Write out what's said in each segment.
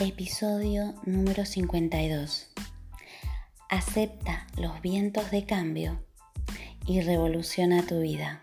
Episodio número 52. Acepta los vientos de cambio y revoluciona tu vida.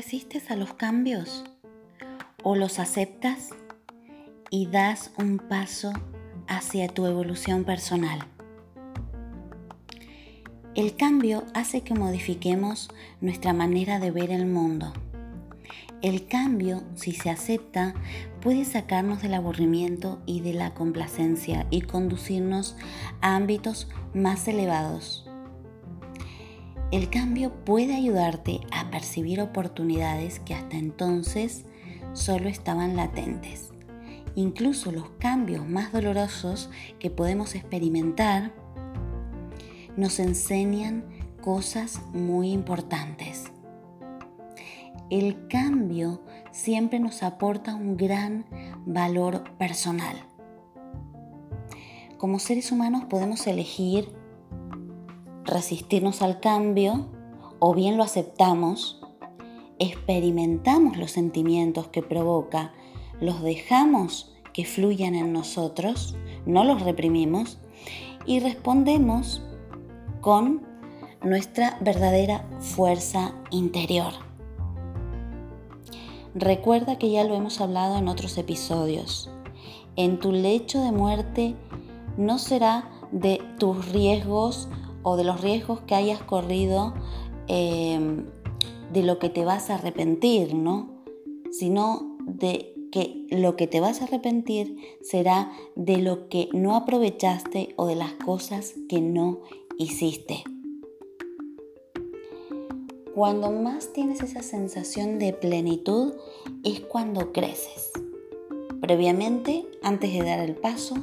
Resistes a los cambios o los aceptas y das un paso hacia tu evolución personal? El cambio hace que modifiquemos nuestra manera de ver el mundo. El cambio, si se acepta, puede sacarnos del aburrimiento y de la complacencia y conducirnos a ámbitos más elevados el cambio puede ayudarte a percibir oportunidades que hasta entonces solo estaban latentes. Incluso los cambios más dolorosos que podemos experimentar nos enseñan cosas muy importantes. El cambio siempre nos aporta un gran valor personal. Como seres humanos podemos elegir resistirnos al cambio o bien lo aceptamos, experimentamos los sentimientos que provoca, los dejamos que fluyan en nosotros, no los reprimimos y respondemos con nuestra verdadera fuerza interior. Recuerda que ya lo hemos hablado en otros episodios. en tu lecho de muerte no será de tus riesgos o de los riesgos que hayas corrido em, de lo que te vas a arrepentir, ¿no? Sino de que lo que te vas a arrepentir será de lo que no aprovechaste o de las cosas que no hiciste. Cuando más tienes esa sensación de plenitud es cuando creces. Previamente, antes de dar el paso,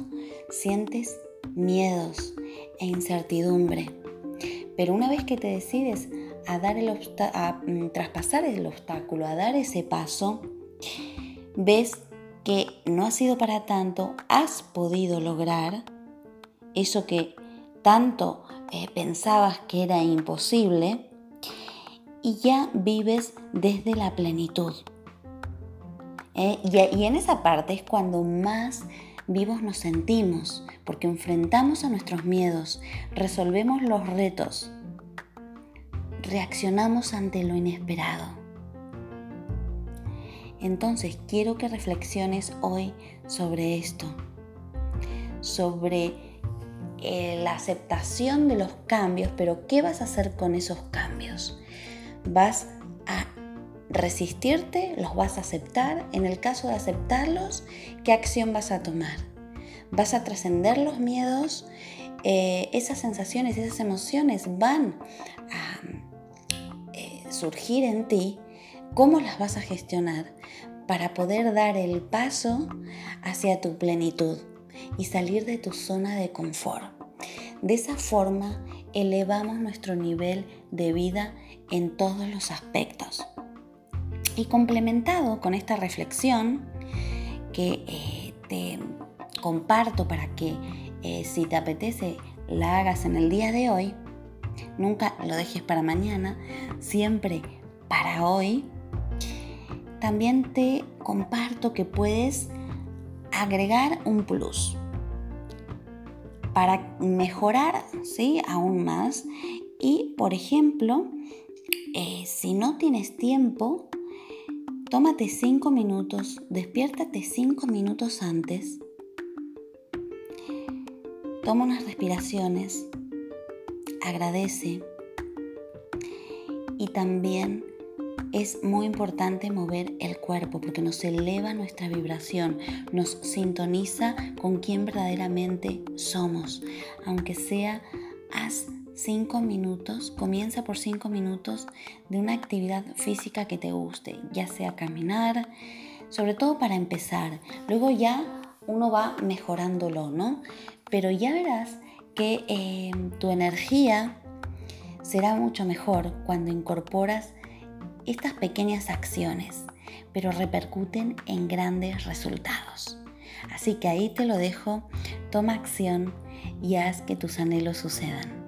sientes miedos e incertidumbre. Pero una vez que te decides a, dar el a mm, traspasar el obstáculo, a dar ese paso, ves que no ha sido para tanto, has podido lograr eso que tanto eh, pensabas que era imposible y ya vives desde la plenitud. Eh, y, en esa parte es cuando más vivos nos sentimos, porque enfrentamos a nuestros miedos, resolvemos los retos, reaccionamos ante lo inesperado. Entonces quiero que reflexiones hoy sobre esto, sobre eh, la aceptación de los cambios, pero ¿qué vas a hacer con esos cambios? vas resistirte, los vas a aceptar. En el caso de aceptarlos, ¿qué acción vas a tomar? Vas a trascender los miedos, eh, esas sensaciones, esas emociones van a eh, surgir en ti. ¿Cómo las vas a gestionar para poder dar el paso hacia tu plenitud y salir de tu zona de confort? De esa forma elevamos nuestro nivel de vida en todos los aspectos. Y complementado con esta reflexión que eh, te comparto para que eh, si te apetece la hagas en el día de hoy, nunca lo dejes para mañana, siempre para hoy, también te comparto que puedes agregar un plus para mejorar ¿sí? aún más y, por ejemplo, eh, si no tienes tiempo, tómate cinco minutos, despiértate cinco minutos antes, toma unas respiraciones, agradece. Y también es muy importante mover el cuerpo porque nos eleva nuestra vibración, nos sintoniza con quien verdaderamente somos, aunque sea haz cinco minutos, comienza por cinco minutos de una actividad física que te guste, ya sea caminar, sobre todo para empezar. Luego ya uno va mejorándolo, ¿no? Pero ya verás que eh, tu energía será mucho mejor cuando incorporas estas pequeñas acciones, pero repercuten en grandes resultados. Así que ahí te lo dejo, toma acción y haz que tus anhelos sucedan.